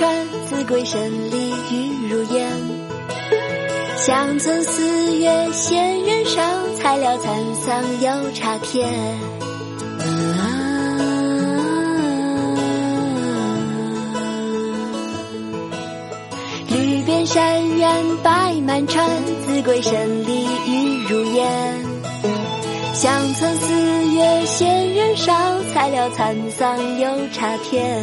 川，子规声里雨如烟。乡村四月闲人少，才了蚕桑又插田。绿遍山原白满川，子规声里雨如烟。乡村四月闲人少，才了蚕桑又插田。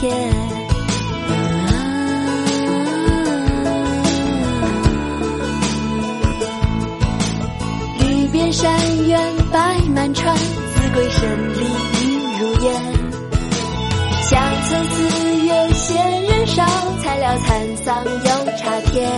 天啊。绿遍山原白满川，子规声里雨如烟。乡村四月闲人少，才了蚕桑又插田。